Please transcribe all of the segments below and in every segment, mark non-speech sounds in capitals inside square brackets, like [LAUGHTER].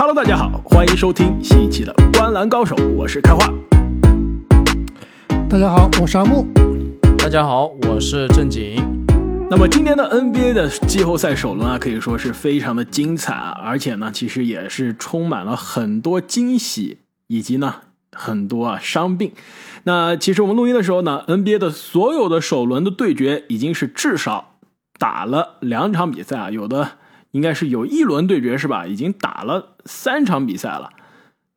Hello，大家好，欢迎收听新一期的《观澜高手》，我是开花。大家好，我是阿木。大家好，我是正经。那么今年的 NBA 的季后赛首轮啊，可以说是非常的精彩啊，而且呢，其实也是充满了很多惊喜，以及呢很多啊伤病。那其实我们录音的时候呢，NBA 的所有的首轮的对决已经是至少打了两场比赛啊，有的应该是有一轮对决是吧？已经打了三场比赛了。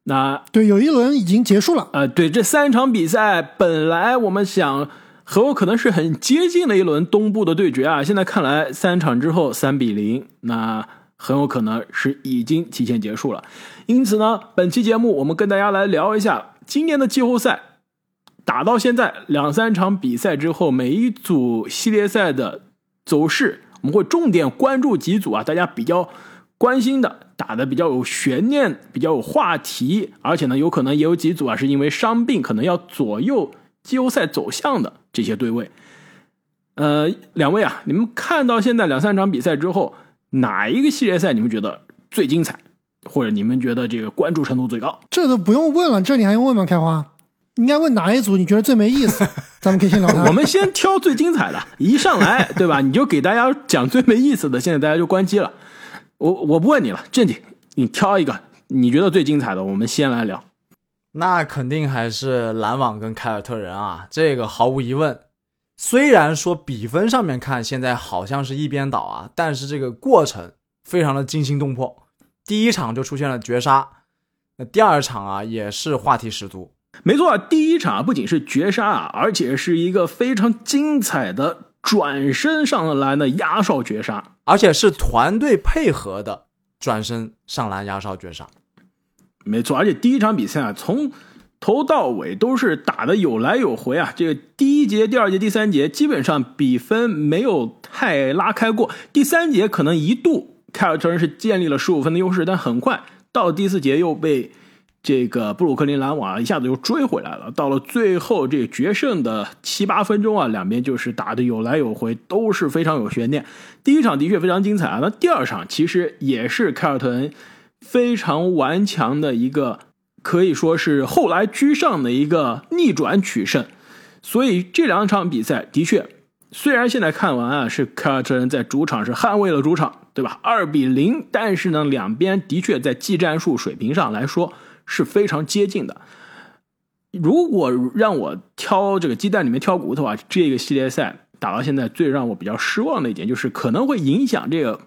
那对，有一轮已经结束了。呃，对，这三场比赛本来我们想很有可能是很接近的一轮东部的对决啊，现在看来三场之后三比零，那很有可能是已经提前结束了。因此呢，本期节目我们跟大家来聊一下今年的季后赛打到现在两三场比赛之后，每一组系列赛的走势，我们会重点关注几组啊，大家比较关心的。打的比较有悬念，比较有话题，而且呢，有可能也有几组啊，是因为伤病可能要左右季后赛走向的这些对位。呃，两位啊，你们看到现在两三场比赛之后，哪一个系列赛你们觉得最精彩，或者你们觉得这个关注程度最高？这都不用问了，这你还用问吗？开花，应该问哪一组你觉得最没意思？咱们可以先聊。[LAUGHS] 我们先挑最精彩的，一上来对吧？你就给大家讲最没意思的，现在大家就关机了。我我不问你了，正经，你挑一个你觉得最精彩的，我们先来聊。那肯定还是篮网跟凯尔特人啊，这个毫无疑问。虽然说比分上面看现在好像是一边倒啊，但是这个过程非常的惊心动魄。第一场就出现了绝杀，那第二场啊也是话题十足。没错，第一场不仅是绝杀啊，而且是一个非常精彩的。转身上篮的压哨绝杀，而且是团队配合的转身上篮压哨绝杀。没错，而且第一场比赛啊，从头到尾都是打的有来有回啊。这个第一节、第二节、第三节基本上比分没有太拉开过。第三节可能一度凯尔特人是建立了十五分的优势，但很快到第四节又被。这个布鲁克林篮网一下子又追回来了。到了最后这决胜的七八分钟啊，两边就是打的有来有回，都是非常有悬念。第一场的确非常精彩啊，那第二场其实也是凯尔特人非常顽强的一个，可以说是后来居上的一个逆转取胜。所以这两场比赛的确，虽然现在看完啊，是凯尔特人在主场是捍卫了主场，对吧？二比零，但是呢，两边的确在技战术水平上来说。是非常接近的。如果让我挑这个鸡蛋里面挑骨头啊，这个系列赛打到现在最让我比较失望的一点，就是可能会影响这个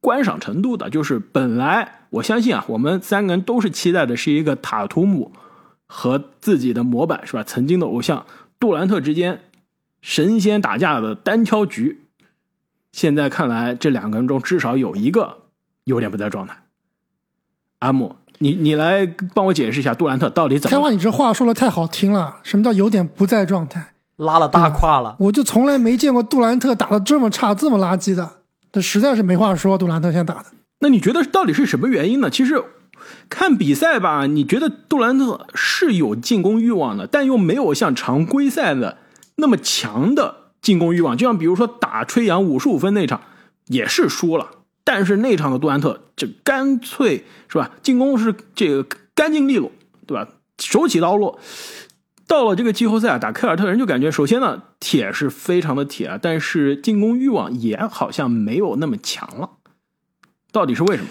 观赏程度的。就是本来我相信啊，我们三个人都是期待的是一个塔图姆和自己的模板是吧？曾经的偶像杜兰特之间神仙打架的单挑局。现在看来，这两个人中至少有一个有点不在状态。阿木。你你来帮我解释一下杜兰特到底怎么？开花，你这话说的太好听了。什么叫有点不在状态？拉了大胯了。我就从来没见过杜兰特打的这么差、这么垃圾的。这实在是没话说。杜兰特现在打的，那你觉得到底是什么原因呢？其实看比赛吧，你觉得杜兰特是有进攻欲望的，但又没有像常规赛的那么强的进攻欲望。就像比如说打吹杨五十五分那场，也是输了。但是那场的杜兰特就干脆是吧，进攻是这个干净利落，对吧？手起刀落。到了这个季后赛啊打凯尔特人，就感觉首先呢铁是非常的铁啊，但是进攻欲望也好像没有那么强了。到底是为什么？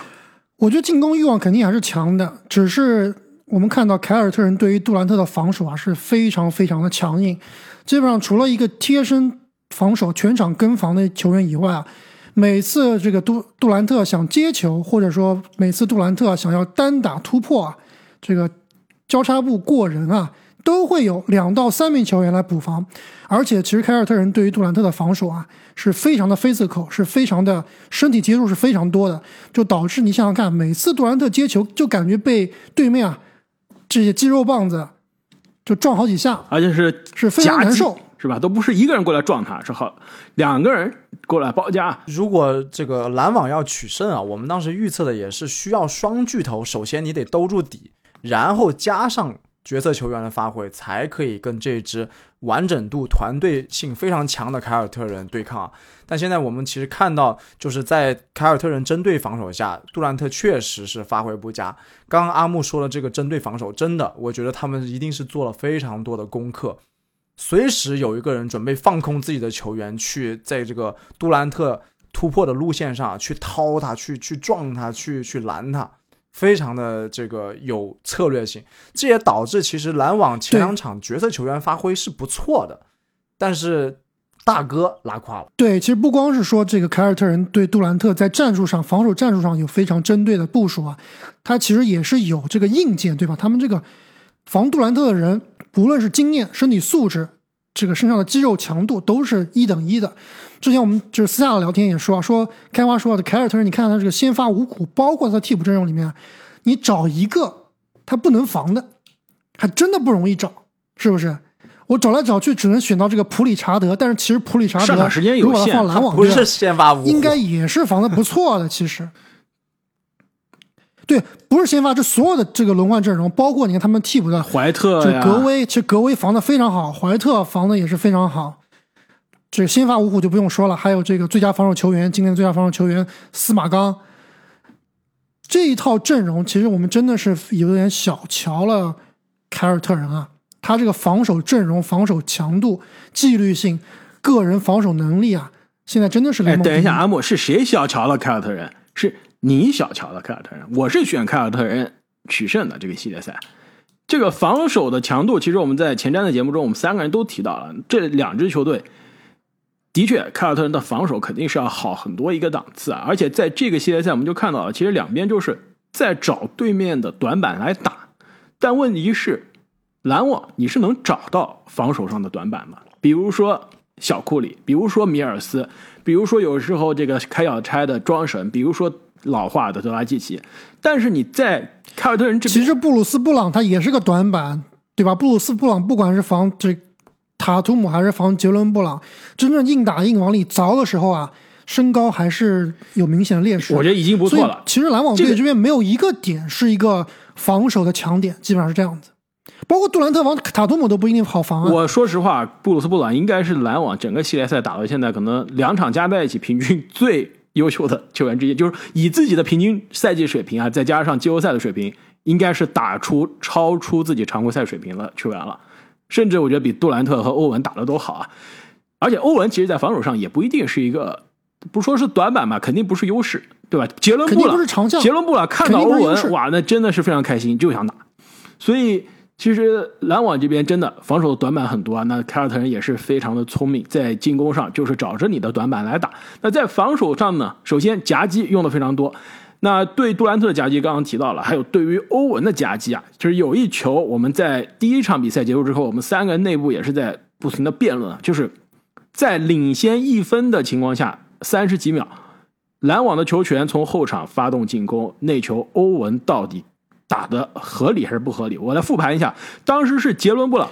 我觉得进攻欲望肯定还是强的，只是我们看到凯尔特人对于杜兰特的防守啊是非常非常的强硬，基本上除了一个贴身防守全场跟防的球员以外啊。每次这个杜杜兰特想接球，或者说每次杜兰特想要单打突破啊，这个交叉步过人啊，都会有两到三名球员来补防。而且，其实凯尔特人对于杜兰特的防守啊，是非常的 physical，是非常的身体接触是非常多的，就导致你想想看，每次杜兰特接球就感觉被对面啊这些肌肉棒子就撞好几下，而且是是非常难受。是吧？都不是一个人过来撞他，是好两个人过来包夹。如果这个篮网要取胜啊，我们当时预测的也是需要双巨头。首先你得兜住底，然后加上角色球员的发挥，才可以跟这支完整度、团队性非常强的凯尔特人对抗。但现在我们其实看到，就是在凯尔特人针对防守下，杜兰特确实是发挥不佳。刚刚阿木说的这个针对防守，真的，我觉得他们一定是做了非常多的功课，随时有一个人准备放空自己的球员，去在这个杜兰特突破的路线上去掏他，去去撞他，去去拦他。非常的这个有策略性，这也导致其实篮网前两场角色球员发挥是不错的，但是大哥拉胯了。对，其实不光是说这个凯尔特人对杜兰特在战术上、防守战术上有非常针对的部署啊，他其实也是有这个硬件，对吧？他们这个防杜兰特的人，不论是经验、身体素质，这个身上的肌肉强度都是一等一的。之前我们就是私下的聊天也说啊，说开花说的凯尔特人，你看他这个先发五虎，包括他替补阵容里面，你找一个他不能防的，还真的不容易找，是不是？我找来找去只能选到这个普里查德，但是其实普里查德时间有限，放篮网不是先发五虎，应该也是防的不错的。其实，对，不是先发，这所有的这个轮换阵容，包括你看他们替补的怀特就格威，其实格威防的非常好，怀特防的也是非常好。这个先发五虎就不用说了，还有这个最佳防守球员，今年最佳防守球员司马刚，这一套阵容其实我们真的是有点小瞧了凯尔特人啊。他这个防守阵容、防守强度、纪律性、个人防守能力啊，现在真的是联盟。等一下，阿莫是谁小瞧了凯尔特人？是你小瞧了凯尔特人？我是选凯尔特人取胜的这个系列赛。这个防守的强度，其实我们在前瞻的节目中，我们三个人都提到了这两支球队。的确，凯尔特人的防守肯定是要好很多一个档次啊！而且在这个系列赛，我们就看到了，其实两边就是在找对面的短板来打。但问题是，篮网你是能找到防守上的短板吗？比如说小库里，比如说米尔斯，比如说有时候这个开小差的庄神，比如说老化的德拉季奇。但是你在凯尔特人这边，其实布鲁斯布朗他也是个短板，对吧？布鲁斯布朗不管是防这。塔图姆还是防杰伦布朗，真正硬打硬往里凿的时候啊，身高还是有明显的劣势。我觉得已经不错了。其实篮网队这边没有一个点是一个防守的强点，基本上是这样子。包括杜兰特防塔图姆都不一定好防啊。我说实话，布鲁斯布朗应该是篮网整个系列赛打到现在可能两场加在一起平均最优秀的球员之一，就是以自己的平均赛季水平啊，再加上季后赛的水平，应该是打出超出自己常规赛水平的球员了。甚至我觉得比杜兰特和欧文打的都好啊，而且欧文其实，在防守上也不一定是一个，不说是短板吧，肯定不是优势，对吧？杰伦布朗，杰伦布朗看到欧文，哇，那真的是非常开心，就想打。所以，其实篮网这边真的防守短板很多啊。那凯尔特人也是非常的聪明，在进攻上就是找着你的短板来打。那在防守上呢，首先夹击用的非常多。那对杜兰特的夹击刚刚提到了，还有对于欧文的夹击啊，就是有一球我们在第一场比赛结束之后，我们三个人内部也是在不停的辩论，就是在领先一分的情况下，三十几秒，篮网的球权从后场发动进攻，那球欧文到底打的合理还是不合理？我来复盘一下，当时是杰伦布朗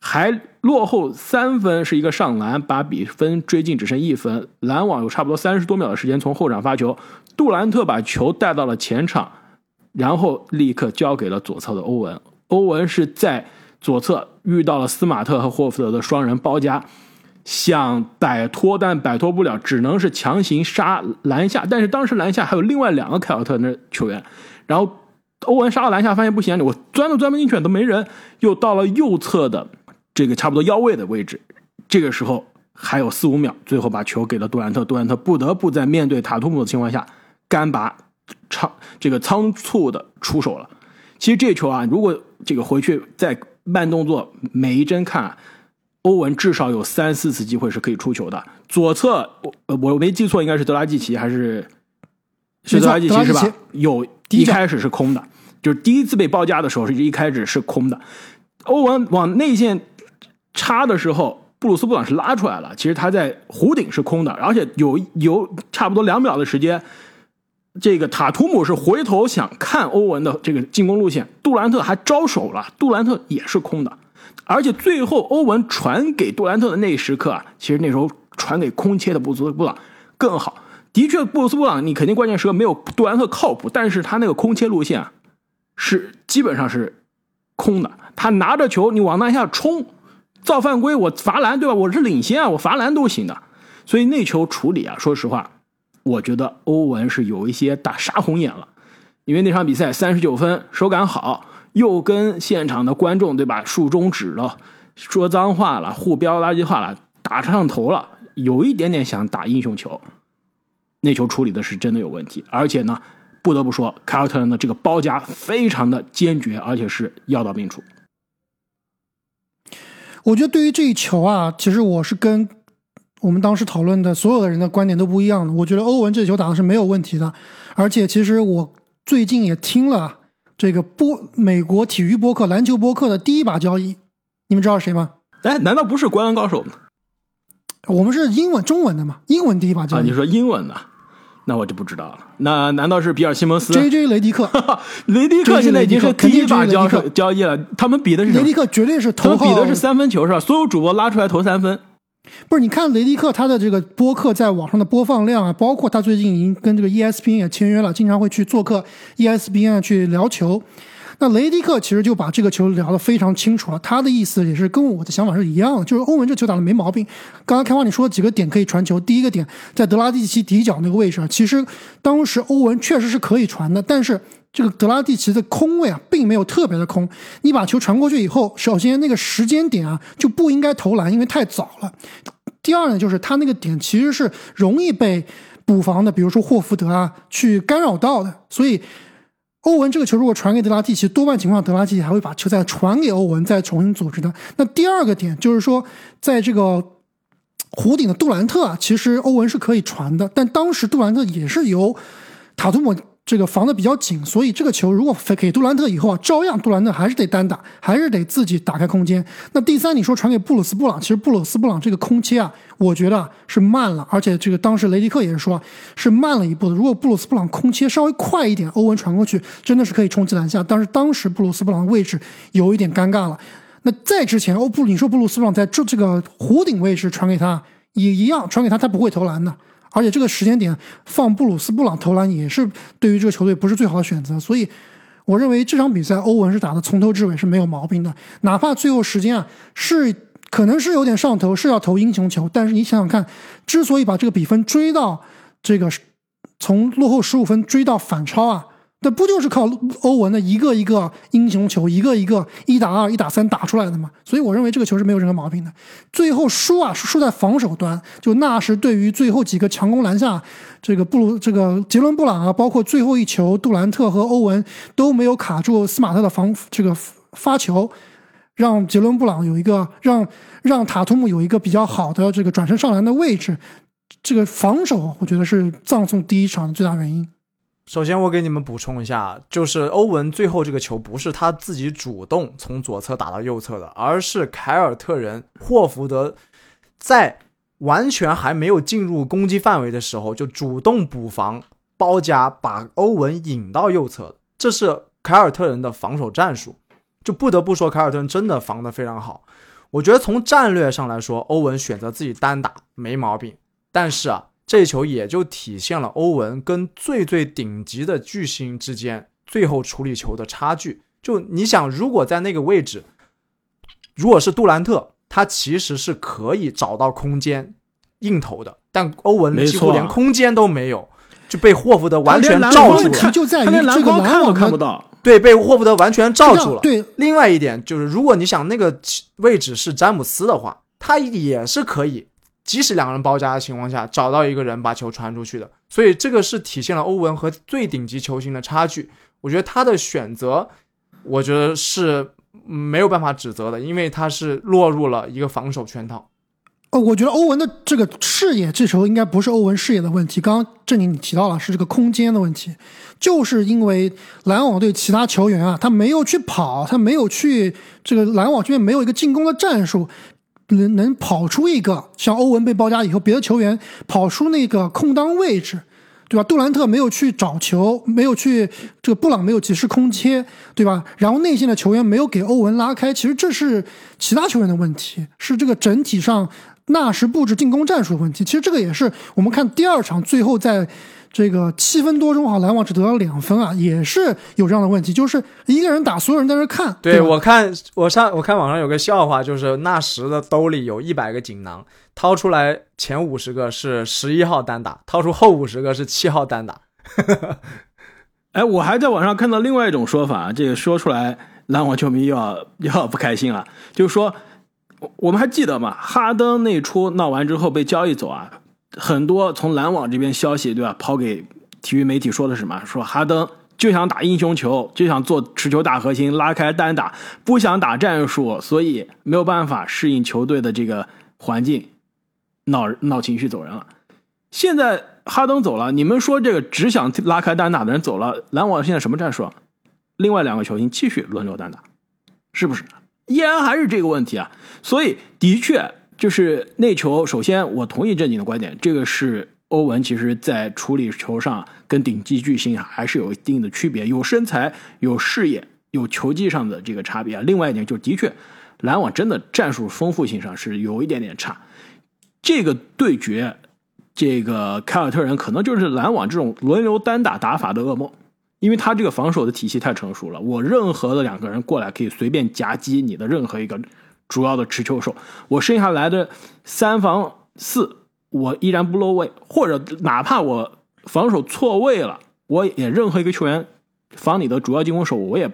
还落后三分，是一个上篮把比分追进只剩一分，篮网有差不多三十多秒的时间从后场发球。杜兰特把球带到了前场，然后立刻交给了左侧的欧文。欧文是在左侧遇到了斯马特和霍福德的双人包夹，想摆脱但摆脱不了，只能是强行杀篮下。但是当时篮下还有另外两个凯尔特人的球员，然后欧文杀了篮下，发现不行，我钻都钻不进去，都没人。又到了右侧的这个差不多腰位的位置，这个时候还有四五秒，最后把球给了杜兰特。杜兰特不得不在面对塔图姆的情况下。干拔，仓这个仓促的出手了。其实这球啊，如果这个回去再慢动作每一帧看，欧文至少有三四次机会是可以出球的。左侧我我没记错，应该是德拉季奇还是是德拉季奇是吧？有一开始是空的，就是第一次被包夹的时候是一开始是空的。欧文往内线插的时候，布鲁斯布朗是拉出来了。其实他在弧顶是空的，而且有有差不多两秒的时间。这个塔图姆是回头想看欧文的这个进攻路线，杜兰特还招手了，杜兰特也是空的，而且最后欧文传给杜兰特的那一时刻啊，其实那时候传给空切的布鲁斯布朗更好。的确，布鲁斯布朗你肯定关键时刻没有杜兰特靠谱，但是他那个空切路线啊，是基本上是空的，他拿着球你往那下冲，造犯规我罚篮对吧？我是领先啊，我罚篮都行的。所以那球处理啊，说实话，我觉得欧文是有一些打杀红眼了，因为那场比赛三十九分，手感好，又跟现场的观众对吧竖中指了，说脏话了，互飙垃圾话了，打上头了，有一点点想打英雄球。那球处理的是真的有问题，而且呢，不得不说，凯尔特人的这个包夹非常的坚决，而且是药到病除。我觉得对于这一球啊，其实我是跟我们当时讨论的所有的人的观点都不一样的。我觉得欧文这球打的是没有问题的，而且其实我最近也听了这个播美国体育播客篮球播客的第一把交易，你们知道谁吗？哎，难道不是灌篮高手吗？我们是英文中文的嘛？英文第一把交易。啊，你说英文的，那我就不知道了。那难道是比尔西蒙斯？J J 雷迪克，[LAUGHS] 雷迪克现在已经是第一把交交易了。他们比的是雷迪克，绝对是投。他们比的是三分球是吧？所有主播拉出来投三分。不是，你看雷迪克他的这个播客在网上的播放量啊，包括他最近已经跟这个 ESPN 也签约了，经常会去做客 ESPN 去聊球。那雷迪克其实就把这个球聊得非常清楚了，他的意思也是跟我的想法是一样的，就是欧文这球打的没毛病。刚刚开花你说几个点可以传球，第一个点在德拉蒂奇底角那个位置，其实当时欧文确实是可以传的，但是这个德拉蒂奇的空位啊，并没有特别的空。你把球传过去以后，首先那个时间点啊就不应该投篮，因为太早了。第二呢，就是他那个点其实是容易被补防的，比如说霍福德啊去干扰到的，所以。欧文这个球如果传给德拉蒂奇，多半情况德拉蒂奇还会把球再传给欧文，再重新组织的。那第二个点就是说，在这个弧顶的杜兰特啊，其实欧文是可以传的，但当时杜兰特也是由塔图姆。这个防的比较紧，所以这个球如果给杜兰特以后啊，照样杜兰特还是得单打，还是得自己打开空间。那第三，你说传给布鲁斯布朗，其实布鲁斯布朗这个空切啊，我觉得是慢了，而且这个当时雷迪克也是说，是慢了一步的。如果布鲁斯布朗空切稍微快一点，欧文传过去真的是可以冲击篮下。但是当时布鲁斯布朗的位置有一点尴尬了。那在之前，欧布你说布鲁斯布朗在这这个弧顶位置传给他也一样，传给他他不会投篮的。而且这个时间点放布鲁斯布朗投篮也是对于这个球队不是最好的选择，所以我认为这场比赛欧文是打的从头至尾是没有毛病的，哪怕最后时间啊是可能是有点上头，是要投英雄球，但是你想想看，之所以把这个比分追到这个从落后十五分追到反超啊。那不就是靠欧文的一个一个英雄球，一个一个一打二、一打三打出来的吗？所以我认为这个球是没有任何毛病的。最后输啊，是输在防守端。就纳什对于最后几个强攻篮下，这个布鲁、这个杰伦布朗啊，包括最后一球杜兰特和欧文都没有卡住斯马特的防这个发球，让杰伦布朗有一个让让塔图姆有一个比较好的这个转身上篮的位置。这个防守，我觉得是葬送第一场的最大原因。首先，我给你们补充一下，就是欧文最后这个球不是他自己主动从左侧打到右侧的，而是凯尔特人霍福德在完全还没有进入攻击范围的时候就主动补防包夹，把欧文引到右侧。这是凯尔特人的防守战术，就不得不说凯尔特人真的防得非常好。我觉得从战略上来说，欧文选择自己单打没毛病，但是啊。这球也就体现了欧文跟最最顶级的巨星之间最后处理球的差距。就你想，如果在那个位置，如果是杜兰特，他其实是可以找到空间硬投的，但欧文几乎连空间都没有，就被霍福德完全罩住了。他就在于这个看都看不到。对，被霍福德完全罩住了。对，另外一点就是，如果你想那个位置是詹姆斯的话，他也是可以。即使两个人包夹的情况下，找到一个人把球传出去的，所以这个是体现了欧文和最顶级球星的差距。我觉得他的选择，我觉得是没有办法指责的，因为他是落入了一个防守圈套。哦，我觉得欧文的这个视野，这时候应该不是欧文视野的问题。刚刚郑宁你提到了是这个空间的问题，就是因为篮网队其他球员啊，他没有去跑，他没有去这个篮网这边没有一个进攻的战术。能能跑出一个像欧文被包夹以后，别的球员跑出那个空当位置，对吧？杜兰特没有去找球，没有去这个布朗没有及时空切，对吧？然后内线的球员没有给欧文拉开，其实这是其他球员的问题，是这个整体上纳什布置进攻战术的问题。其实这个也是我们看第二场最后在这个七分多钟哈，篮网只得了两分啊，也是有这样的问题，就是一个人打，所有人在那看。对对，我看我上我看网上有个笑话，就是纳什的兜里有一百个锦囊，掏出来前五十个是十一号单打，掏出后五十个是七号单打。[LAUGHS] 哎，我还在网上看到另外一种说法，这个说出来篮网球迷又要又要不开心了，就是说，我们还记得吗？哈登那出闹完之后被交易走啊，很多从篮网这边消息对吧，抛给体育媒体说的什么？说哈登就想打英雄球，就想做持球大核心，拉开单打，不想打战术，所以没有办法适应球队的这个环境，闹闹情绪走人了。现在。哈登走了，你们说这个只想拉开单打的人走了，篮网现在什么战术？另外两个球星继续轮流单打，是不是？依然还是这个问题啊。所以的确就是内球，首先我同意正经的观点，这个是欧文其实在处理球上跟顶级巨星还是有一定的区别，有身材、有视野、有球技上的这个差别。另外一点就的确，篮网真的战术丰富性上是有一点点差，这个对决。这个凯尔特人可能就是篮网这种轮流单打打法的噩梦，因为他这个防守的体系太成熟了。我任何的两个人过来可以随便夹击你的任何一个主要的持球手，我剩下来的三防四我依然不落位，或者哪怕我防守错位了，我也任何一个球员防你的主要进攻手，我也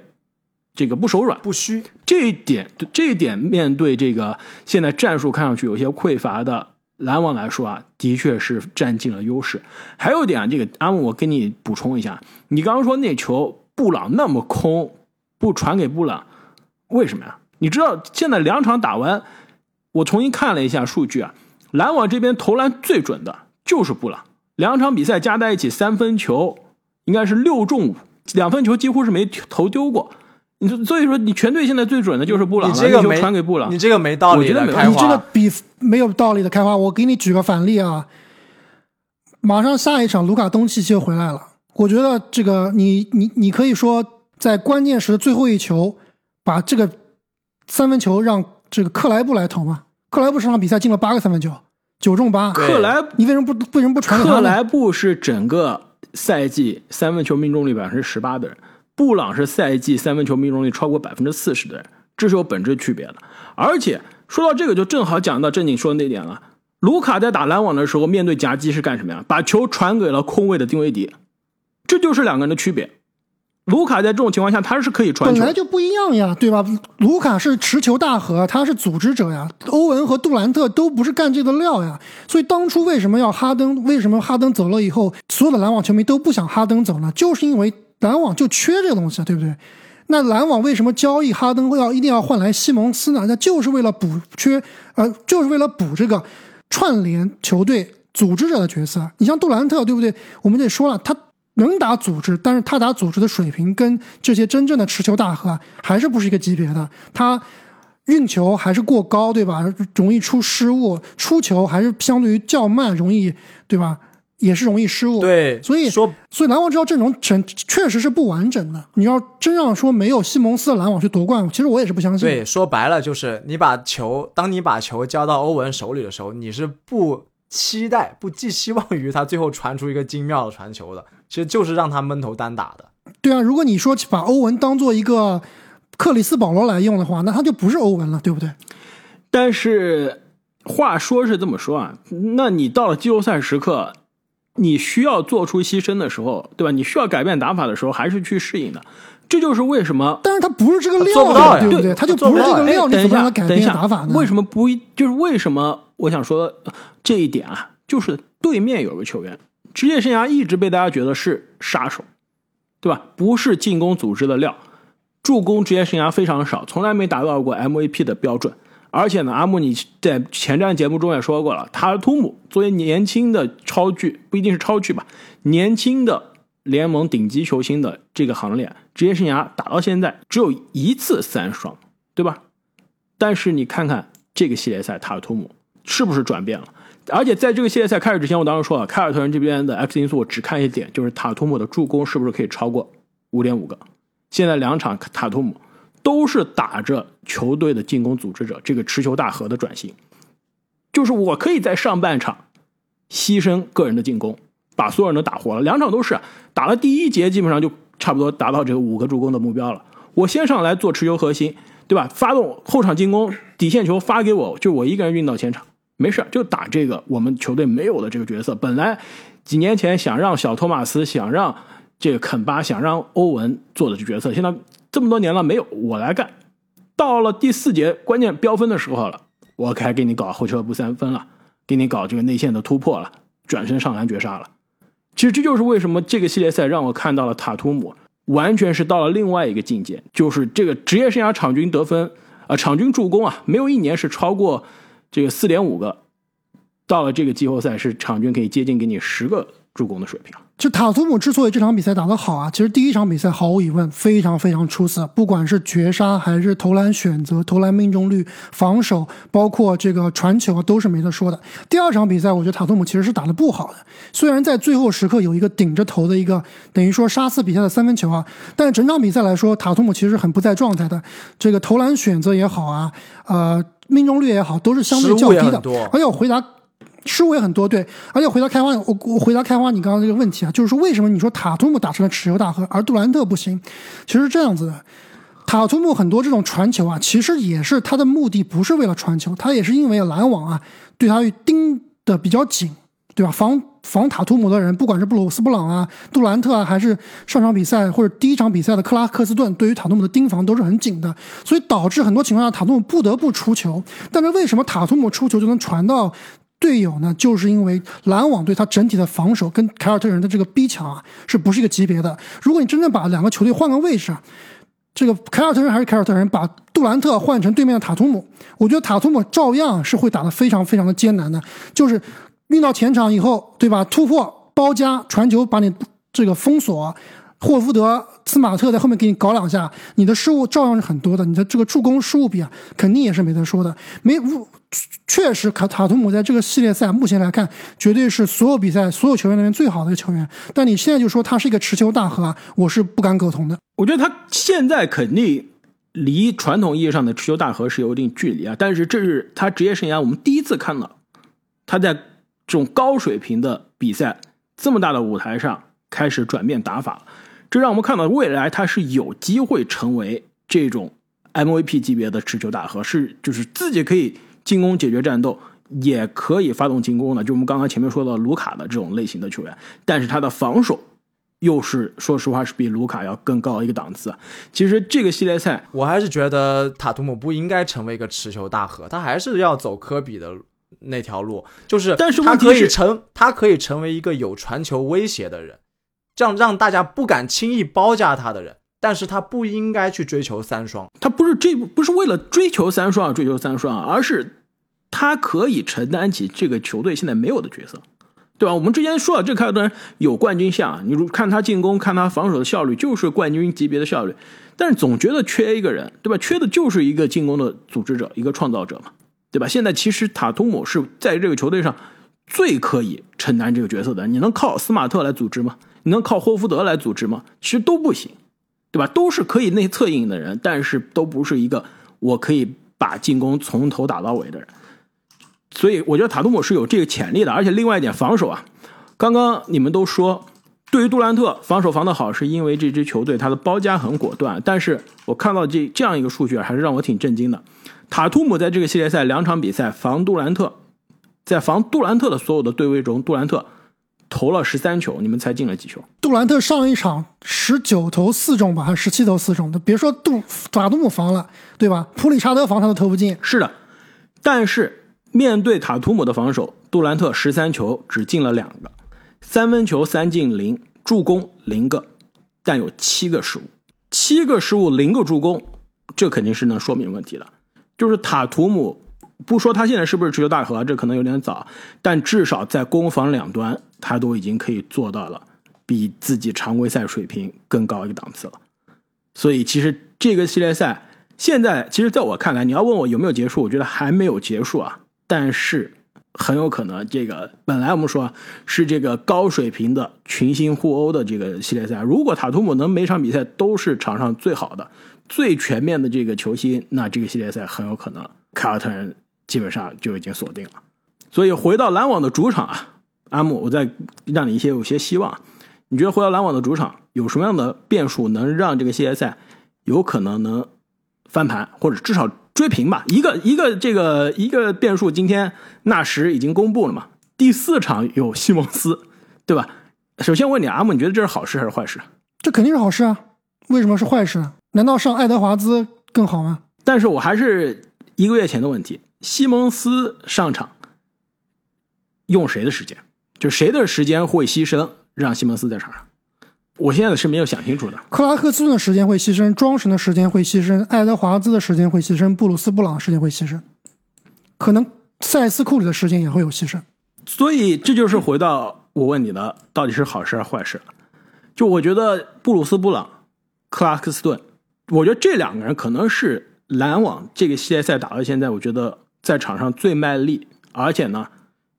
这个不手软不虚。这一点，这一点面对这个现在战术看上去有些匮乏的。篮网来说啊，的确是占尽了优势。还有一点啊，这个阿姆，我跟你补充一下，你刚刚说那球布朗那么空，不传给布朗，为什么呀？你知道现在两场打完，我重新看了一下数据啊，篮网这边投篮最准的就是布朗，两场比赛加在一起三分球应该是六中五，两分球几乎是没投丢过。你所以说，你全队现在最准的就是布朗，你这个没传给布朗，你这个没道理的开花，你这个比没有道理的开花。我给你举个反例啊，马上下一场卢卡东契奇又回来了，我觉得这个你你你可以说在关键时的最后一球把这个三分球让这个克莱布来投吗？克莱布这场比赛进了八个三分球，九中八。克莱，你为什么不为什么不传给克莱布是整个赛季三分球命中率百分之十八的人。布朗是赛季三分球命中率超过百分之四十的人，这是有本质区别的。而且说到这个，就正好讲到正经说的那点了。卢卡在打篮网的时候，面对夹击是干什么呀？把球传给了空位的丁威迪，这就是两个人的区别。卢卡在这种情况下，他是可以传球，本来就不一样呀，对吧？卢卡是持球大核，他是组织者呀。欧文和杜兰特都不是干这个料呀。所以当初为什么要哈登？为什么哈登走了以后，所有的篮网球迷都不想哈登走呢？就是因为。篮网就缺这个东西，对不对？那篮网为什么交易哈登要一定要换来西蒙斯呢？那就是为了补缺，呃，就是为了补这个串联球队组织者的角色。你像杜兰特，对不对？我们得说了，他能打组织，但是他打组织的水平跟这些真正的持球大核还是不是一个级别的。他运球还是过高，对吧？容易出失误，出球还是相对于较慢，容易，对吧？也是容易失误，对，所以说，所以篮网这套阵容确确实是不完整的。你要真让说没有西蒙斯的篮网去夺冠，其实我也是不相信。对，说白了就是你把球，当你把球交到欧文手里的时候，你是不期待、不寄希望于他最后传出一个精妙的传球的，其实就是让他闷头单打的。对啊，如果你说把欧文当做一个克里斯保罗来用的话，那他就不是欧文了，对不对？但是话说是这么说啊，那你到了季后赛时刻。你需要做出牺牲的时候，对吧？你需要改变打法的时候，还是去适应的。这就是为什么。但是他不是这个料，做不到呀，对不对？他就不是这个料，你怎么让他改变打法呢？为什么不？就是为什么？我想说这一点啊，就是对面有个球员，职业生涯一直被大家觉得是杀手，对吧？不是进攻组织的料，助攻职业生涯非常少，从来没达到过 MVP 的标准。而且呢，阿木你在前瞻节目中也说过了，塔尔图姆作为年轻的超巨，不一定是超巨吧，年轻的联盟顶级球星的这个行列，职业生涯打到现在只有一次三双，对吧？但是你看看这个系列赛，塔尔图姆是不是转变了？而且在这个系列赛开始之前，我当时说了，凯尔特人这边的 X 因素，我只看一点，就是塔图姆的助攻是不是可以超过五点五个？现在两场塔图姆。都是打着球队的进攻组织者这个持球大核的转型，就是我可以在上半场牺牲个人的进攻，把所有人都打活了。两场都是打了第一节，基本上就差不多达到这个五个助攻的目标了。我先上来做持球核心，对吧？发动后场进攻，底线球发给我，就我一个人运到前场，没事就打这个我们球队没有的这个角色。本来几年前想让小托马斯，想让这个肯巴，想让欧文做的这角色，现在这么多年了没有，我来干。到了第四节关键飙分的时候了，我开给你搞后撤步三分了，给你搞这个内线的突破了，转身上篮绝杀了。其实这就是为什么这个系列赛让我看到了塔图姆完全是到了另外一个境界，就是这个职业生涯场均得分啊，场均助攻啊，没有一年是超过这个四点五个，到了这个季后赛是场均可以接近给你十个助攻的水平。就塔图姆之所以这场比赛打得好啊，其实第一场比赛毫无疑问非常非常出色，不管是绝杀还是投篮选择、投篮命中率、防守，包括这个传球都是没得说的。第二场比赛，我觉得塔图姆其实是打得不好的，虽然在最后时刻有一个顶着头的一个等于说杀死比赛的三分球啊，但整场比赛来说，塔图姆其实很不在状态的。这个投篮选择也好啊，呃，命中率也好，都是相对较低的。而且我回答。失误也很多，对，而且回答开花，我我回答开花，你刚刚这个问题啊，就是说为什么你说塔图姆打成了持球大亨，而杜兰特不行？其实是这样子的，塔图姆很多这种传球啊，其实也是他的目的不是为了传球，他也是因为篮网啊对他盯的比较紧，对吧？防防塔图姆的人，不管是布鲁斯布朗啊、杜兰特啊，还是上场比赛或者第一场比赛的克拉克斯顿，对于塔图姆的盯防都是很紧的，所以导致很多情况下塔图姆不得不出球。但是为什么塔图姆出球就能传到？队友呢，就是因为篮网对他整体的防守跟凯尔特人的这个逼抢啊，是不是一个级别的？如果你真正把两个球队换个位置啊，这个凯尔特人还是凯尔特人，把杜兰特换成对面的塔图姆，我觉得塔图姆照样是会打得非常非常的艰难的。就是运到前场以后，对吧？突破包夹传球，把你这个封锁。霍福德、斯马特在后面给你搞两下，你的失误照样是很多的。你的这个助攻失误比啊，肯定也是没得说的。没。确实，卡塔图姆在这个系列赛目前来看，绝对是所有比赛所有球员里面最好的球员。但你现在就说他是一个持球大核，我是不敢苟同的。我觉得他现在肯定离传统意义上的持球大核是有一定距离啊。但是这是他职业生涯我们第一次看到他在这种高水平的比赛这么大的舞台上开始转变打法，这让我们看到未来他是有机会成为这种 MVP 级别的持球大核，是就是自己可以。进攻解决战斗也可以发动进攻的，就我们刚刚前面说到卢卡的这种类型的球员，但是他的防守又是说实话是比卢卡要更高一个档次。其实这个系列赛，我还是觉得塔图姆不应该成为一个持球大核，他还是要走科比的那条路，就是，但是他可以成，他可以成为一个有传球威胁的人，这样让大家不敢轻易包夹他的人。但是他不应该去追求三双，他不是这不是为了追求三双而追求三双，而是他可以承担起这个球队现在没有的角色，对吧？我们之前说了，这凯尔特人有冠军相，你如看他进攻，看他防守的效率，就是冠军级别的效率，但是总觉得缺一个人，对吧？缺的就是一个进攻的组织者，一个创造者嘛，对吧？现在其实塔图姆是在这个球队上最可以承担这个角色的，你能靠斯马特来组织吗？你能靠霍福德来组织吗？其实都不行。对吧？都是可以内策应的人，但是都不是一个我可以把进攻从头打到尾的人。所以我觉得塔图姆是有这个潜力的。而且另外一点，防守啊，刚刚你们都说，对于杜兰特防守防得好，是因为这支球队他的包夹很果断。但是我看到这这样一个数据，还是让我挺震惊的。塔图姆在这个系列赛两场比赛防杜兰特，在防杜兰特的所有的对位中，杜兰特。投了十三球，你们猜进了几球？杜兰特上一场十九投四中吧，还是十七投四中？别说杜塔图姆防了，对吧？普里查德防他都投不进。是的，但是面对塔图姆的防守，杜兰特十三球只进了两个，三分球三进零，助攻零个，但有七个失误，七个失误零个助攻，这肯定是能说明问题的，就是塔图姆。不说他现在是不是持球大核，这可能有点早，但至少在攻防两端，他都已经可以做到了比自己常规赛水平更高一个档次了。所以，其实这个系列赛现在，其实在我看来，你要问我有没有结束，我觉得还没有结束啊。但是很有可能，这个本来我们说是这个高水平的群星互殴的这个系列赛，如果塔图姆能每场比赛都是场上最好的、最全面的这个球星，那这个系列赛很有可能凯尔特人。基本上就已经锁定了，所以回到篮网的主场啊，阿木，我再让你一些有些希望。你觉得回到篮网的主场有什么样的变数能让这个系列赛有可能能翻盘，或者至少追平吧？一个一个这个一个变数，今天纳什已经公布了嘛？第四场有西蒙斯，对吧？首先问你，阿木，你觉得这是好事还是坏事？这肯定是好事啊！为什么是坏事呢？难道上爱德华兹更好吗？但是我还是一个月前的问题，西蒙斯上场用谁的时间？就谁的时间会牺牲，让西蒙斯在场上？我现在是没有想清楚的。克拉克斯顿的时间会牺牲，庄神的时间会牺牲，爱德华兹的时间会牺牲，布鲁斯布朗的时间会牺牲，可能塞斯库里的时间也会有牺牲。所以这就是回到我问你的，到底是好事还是坏事？就我觉得布鲁斯布朗、克拉克斯顿，我觉得这两个人可能是篮网这个系列赛打到现在，我觉得在场上最卖力，而且呢，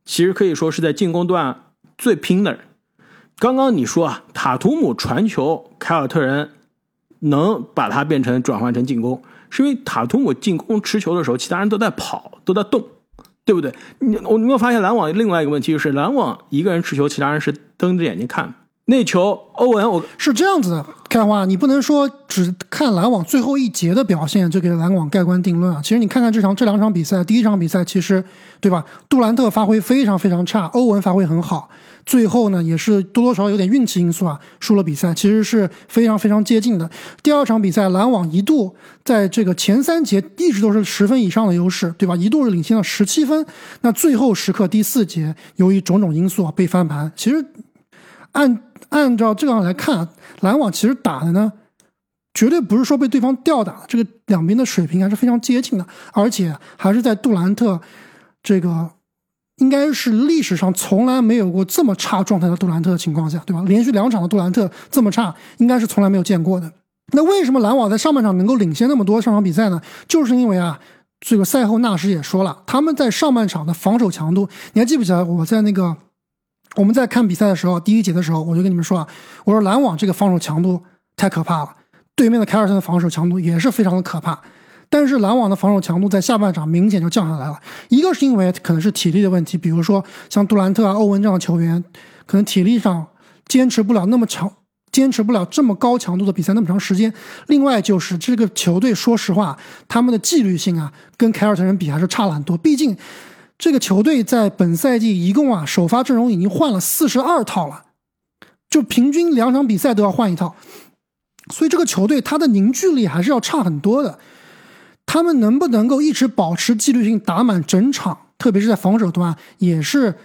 其实可以说是在进攻段最拼的人。刚刚你说啊，塔图姆传球，凯尔特人能把它变成转换成进攻，是因为塔图姆进攻持球的时候，其他人都在跑，都在动，对不对？你我有没有发现篮网另外一个问题就是，篮网一个人持球，其他人是瞪着眼睛看。那球，欧文，我是这样子的，开花，你不能说只看篮网最后一节的表现就给篮网盖棺定论啊。其实你看看这场这两场比赛，第一场比赛其实对吧？杜兰特发挥非常非常差，欧文发挥很好，最后呢也是多多少少有点运气因素啊，输了比赛，其实是非常非常接近的。第二场比赛，篮网一度在这个前三节一直都是十分以上的优势，对吧？一度是领先了十七分，那最后时刻第四节由于种种因素啊被翻盘，其实按。按照这样来看，篮网其实打的呢，绝对不是说被对方吊打，这个两边的水平还是非常接近的，而且还是在杜兰特这个应该是历史上从来没有过这么差状态的杜兰特的情况下，对吧？连续两场的杜兰特这么差，应该是从来没有见过的。那为什么篮网在上半场能够领先那么多上场比赛呢？就是因为啊，这个赛后纳什也说了，他们在上半场的防守强度，你还记不记得我在那个？我们在看比赛的时候，第一节的时候，我就跟你们说啊，我说篮网这个防守强度太可怕了，对面的凯尔特人的防守强度也是非常的可怕。但是篮网的防守强度在下半场明显就降下来了，一个是因为可能是体力的问题，比如说像杜兰特啊、欧文这样的球员，可能体力上坚持不了那么长，坚持不了这么高强度的比赛那么长时间。另外就是这个球队，说实话，他们的纪律性啊，跟凯尔特人比还是差了很多，毕竟。这个球队在本赛季一共啊首发阵容已经换了四十二套了，就平均两场比赛都要换一套，所以这个球队它的凝聚力还是要差很多的。他们能不能够一直保持纪律性打满整场，特别是在防守端，也是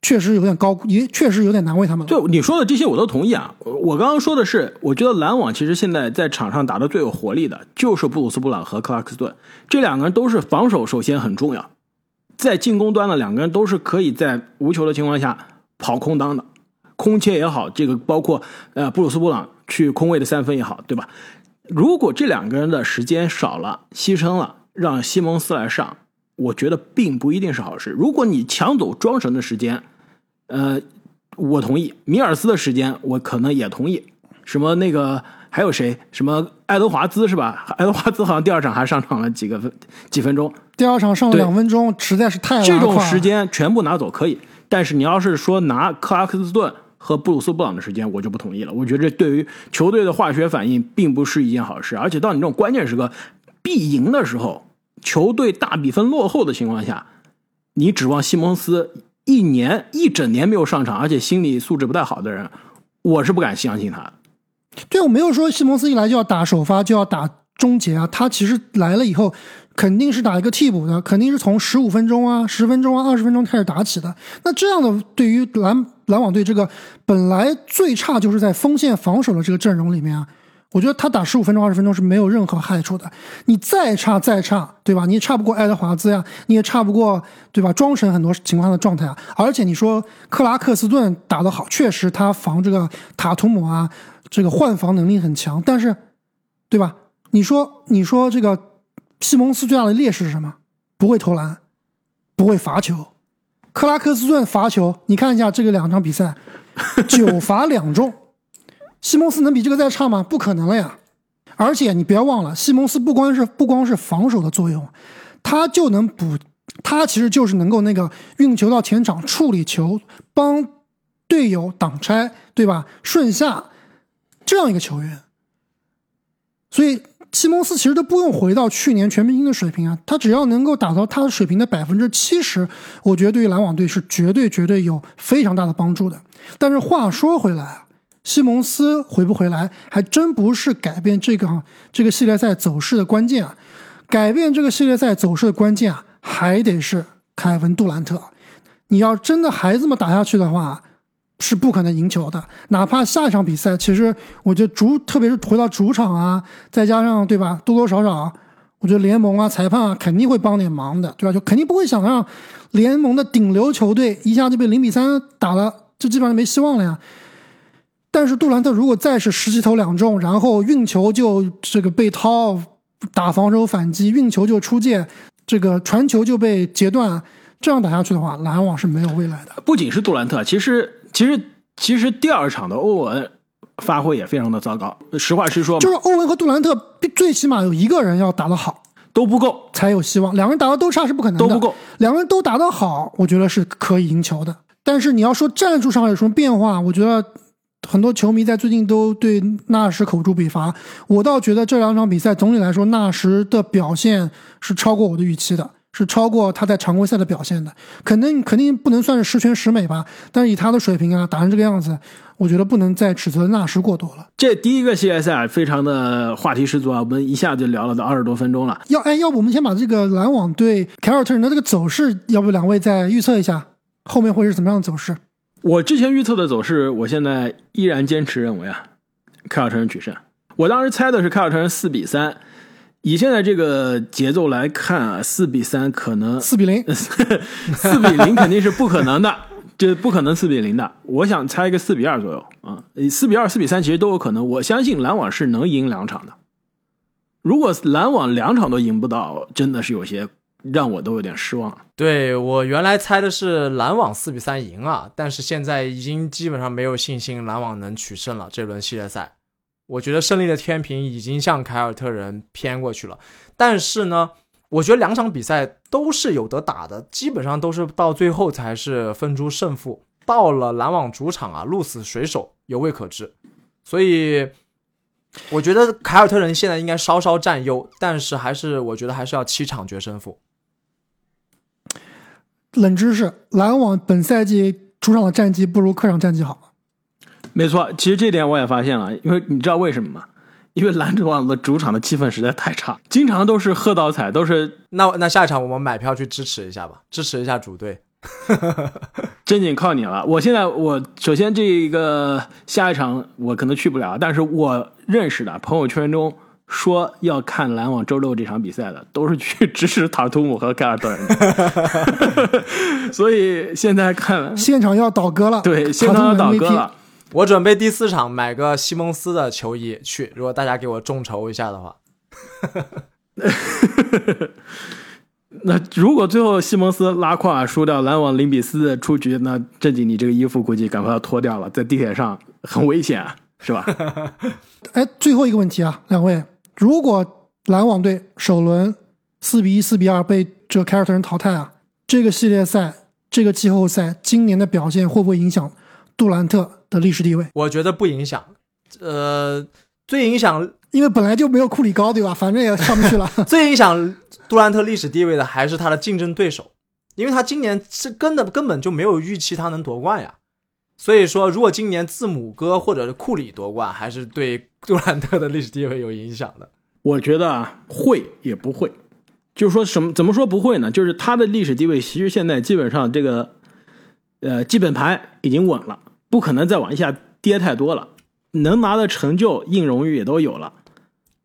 确实有点高，也确实有点难为他们了。对你说的这些我都同意啊。我刚刚说的是，我觉得篮网其实现在在场上打的最有活力的就是布鲁斯布朗和克拉克斯顿，这两个人都是防守首先很重要。在进攻端的两个人都是可以在无球的情况下跑空当的，空切也好，这个包括呃布鲁斯布朗去空位的三分也好，对吧？如果这两个人的时间少了，牺牲了，让西蒙斯来上，我觉得并不一定是好事。如果你抢走庄神的时间，呃，我同意；米尔斯的时间，我可能也同意。什么那个？还有谁？什么爱德华兹是吧？爱德华兹好像第二场还上场了几个分几分钟。第二场上了两分钟，实在是太这种时间全部拿走可以，但是你要是说拿克拉克斯顿和布鲁斯布朗的时间，我就不同意了。我觉得这对于球队的化学反应并不是一件好事，而且到你这种关键时刻必赢的时候，球队大比分落后的情况下，你指望西蒙斯一年一整年没有上场，而且心理素质不太好的人，我是不敢相信他的。对，我没有说西蒙斯一来就要打首发，就要打终结啊。他其实来了以后，肯定是打一个替补的，肯定是从十五分钟啊、十分钟啊、二十分钟开始打起的。那这样的，对于篮篮网队这个本来最差就是在锋线防守的这个阵容里面啊，我觉得他打十五分钟、二十分钟是没有任何害处的。你再差再差，对吧？你也差不过爱德华兹呀，你也差不过对吧？庄神很多情况的状态啊。而且你说克拉克斯顿打得好，确实他防这个塔图姆啊。这个换防能力很强，但是，对吧？你说，你说这个西蒙斯最大的劣势是什么？不会投篮，不会罚球。克拉克斯顿罚球，你看一下这个两场比赛，九罚两中。西蒙斯能比这个再差吗？不可能了呀！而且你不要忘了，西蒙斯不光是不光是防守的作用，他就能补他其实就是能够那个运球到前场处理球，帮队友挡拆，对吧？顺下这样一个球员。所以西蒙斯其实都不用回到去年全明星的水平啊，他只要能够打到他的水平的百分之七十，我觉得对于篮网队是绝对绝对有非常大的帮助的。但是话说回来啊，西蒙斯回不回来，还真不是改变这个这个系列赛走势的关键啊。改变这个系列赛走势的关键啊，还得是凯文杜兰特。你要真的还这么打下去的话，是不可能赢球的。哪怕下一场比赛，其实我觉得主，特别是回到主场啊，再加上对吧，多多少少，我觉得联盟啊、裁判啊肯定会帮点忙的，对吧？就肯定不会想让联盟的顶流球队一下就被零比三打了，就基本上没希望了呀。但是杜兰特如果再是十七投两中，然后运球就这个被掏。打防守反击，运球就出界，这个传球就被截断，这样打下去的话，篮网是没有未来的。不仅是杜兰特，其实其实其实第二场的欧文发挥也非常的糟糕。实话实说，就是欧文和杜兰特最起码有一个人要打得好都不够，才有希望。两个人打的都差是不可能的，都不够。两个人都打得好，我觉得是可以赢球的。但是你要说战术上有什么变化，我觉得。很多球迷在最近都对纳什口诛笔伐，我倒觉得这两场比赛总体来说，纳什的表现是超过我的预期的，是超过他在常规赛的表现的。肯定肯定不能算是十全十美吧，但是以他的水平啊，打成这个样子，我觉得不能再指责纳什过多了。这第一个系列赛非常的话题十足啊，我们一下就聊了都二十多分钟了。要哎，要不我们先把这个篮网对凯尔特人的这个走势，要不两位再预测一下，后面会是怎么样的走势？我之前预测的走势，我现在依然坚持认为啊，凯尔特人取胜。我当时猜的是凯尔特人四比三，以现在这个节奏来看啊，四比三可能四比零，[LAUGHS] 四比零肯定是不可能的，这不可能四比零的。我想猜一个四比二左右啊，四比二、四比三其实都有可能。我相信篮网是能赢两场的。如果篮网两场都赢不到，真的是有些。让我都有点失望。对我原来猜的是篮网四比三赢啊，但是现在已经基本上没有信心篮网能取胜了。这轮系列赛，我觉得胜利的天平已经向凯尔特人偏过去了。但是呢，我觉得两场比赛都是有得打的，基本上都是到最后才是分出胜负。到了篮网主场啊，鹿死谁手犹未可知。所以，我觉得凯尔特人现在应该稍稍占优，但是还是我觉得还是要七场决胜负。冷知识：篮网本赛季主场的战绩不如客场战绩好。没错，其实这点我也发现了，因为你知道为什么吗？因为篮网的主场的气氛实在太差，经常都是喝倒彩，都是那那下一场我们买票去支持一下吧，支持一下主队。[LAUGHS] 正经靠你了！我现在我首先这个下一场我可能去不了，但是我认识的朋友圈中。说要看篮网周六这场比赛的，都是去支持塔图姆和盖尔特人，[LAUGHS] 所以现在看现场要倒戈了。对，现场要倒戈了。我准备第四场买个西蒙斯的球衣去，如果大家给我众筹一下的话。[LAUGHS] 那如果最后西蒙斯拉胯输掉篮网零比四出局，那正经你这个衣服估计赶快要脱掉了，在地铁上很危险，啊 [LAUGHS] 是吧？[LAUGHS] 哎，最后一个问题啊，两位。如果篮网队首轮四比一、四比二被这凯尔特人淘汰啊，这个系列赛、这个季后赛今年的表现会不会影响杜兰特的历史地位？我觉得不影响。呃，最影响，因为本来就没有库里高，对吧？反正也上不去了。[LAUGHS] 最影响杜兰特历史地位的还是他的竞争对手，因为他今年是根的根本就没有预期他能夺冠呀。所以说，如果今年字母哥或者是库里夺冠，还是对杜兰特的历史地位有影响的。我觉得啊，会也不会，就是说什么怎么说不会呢？就是他的历史地位其实现在基本上这个，呃，基本盘已经稳了，不可能再往下跌太多了。能拿的成就、硬荣誉也都有了，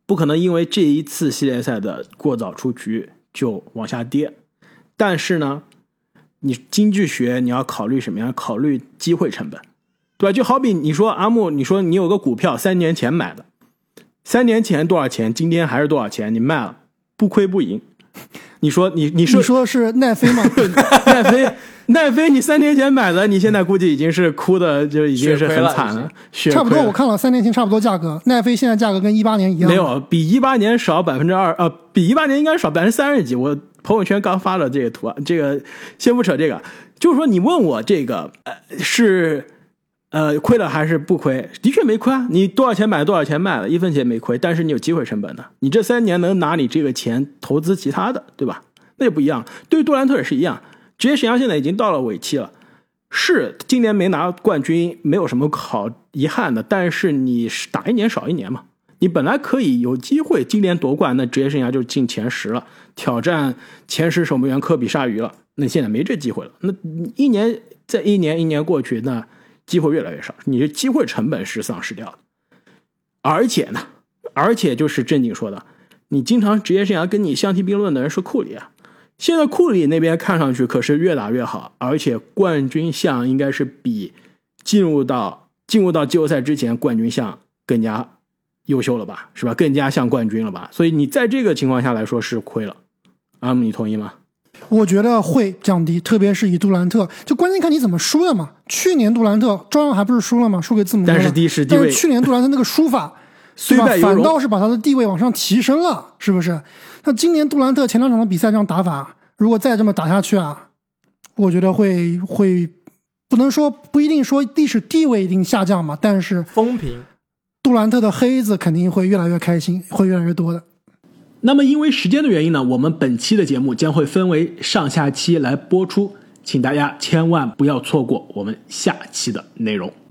不可能因为这一次系列赛的过早出局就往下跌。但是呢？你经济学你要考虑什么呀？考虑机会成本，对吧？就好比你说阿木，你说你有个股票三年前买的，三年前多少钱？今天还是多少钱？你卖了不亏不赢？你说你你说你说是奈飞吗？[LAUGHS] 奈飞奈飞，你三年前买的，你现在估计已经是哭的就已经是很惨了。差不多，我看了三年前差不多价格，奈飞现在价格跟一八年一样。没有，比一八年少百分之二，呃，比一八年应该少百分之三十几。我。朋友圈刚发了这个图啊，这个先不扯这个，就是说你问我这个呃是呃亏了还是不亏？的确没亏啊，你多少钱买多少钱卖了，一分钱没亏，但是你有机会成本的，你这三年能拿你这个钱投资其他的，对吧？那也不一样。对于杜兰特也是一样，职业生涯现在已经到了尾期了。是今年没拿冠军，没有什么好遗憾的。但是你打一年少一年嘛，你本来可以有机会今年夺冠，那职业生涯就进前十了，挑战前十守门员科比鲨鱼了。那现在没这机会了。那一年再一年一年过去，那机会越来越少，你的机会成本是丧失掉的。而且呢，而且就是正经说的，你经常职业生涯跟你相提并论的人是库里啊。现在库里那边看上去可是越打越好，而且冠军相应该是比进入到进入到季后赛之前冠军相更加优秀了吧，是吧？更加像冠军了吧？所以你在这个情况下来说是亏了，阿姆，你同意吗？我觉得会降低，特别是以杜兰特，就关键看你怎么输的嘛。去年杜兰特照样还不是输了吗？输给字母哥。但是第十地位，但是去年杜兰特那个输法，虽败犹反倒是把他的地位往上提升了，是不是？那今年杜兰特前两场的比赛这样打法，如果再这么打下去啊，我觉得会会不能说不一定说历史地位一定下降嘛，但是风评，杜兰特的黑子肯定会越来越开心，会越来越多的。那么因为时间的原因呢，我们本期的节目将会分为上下期来播出，请大家千万不要错过我们下期的内容。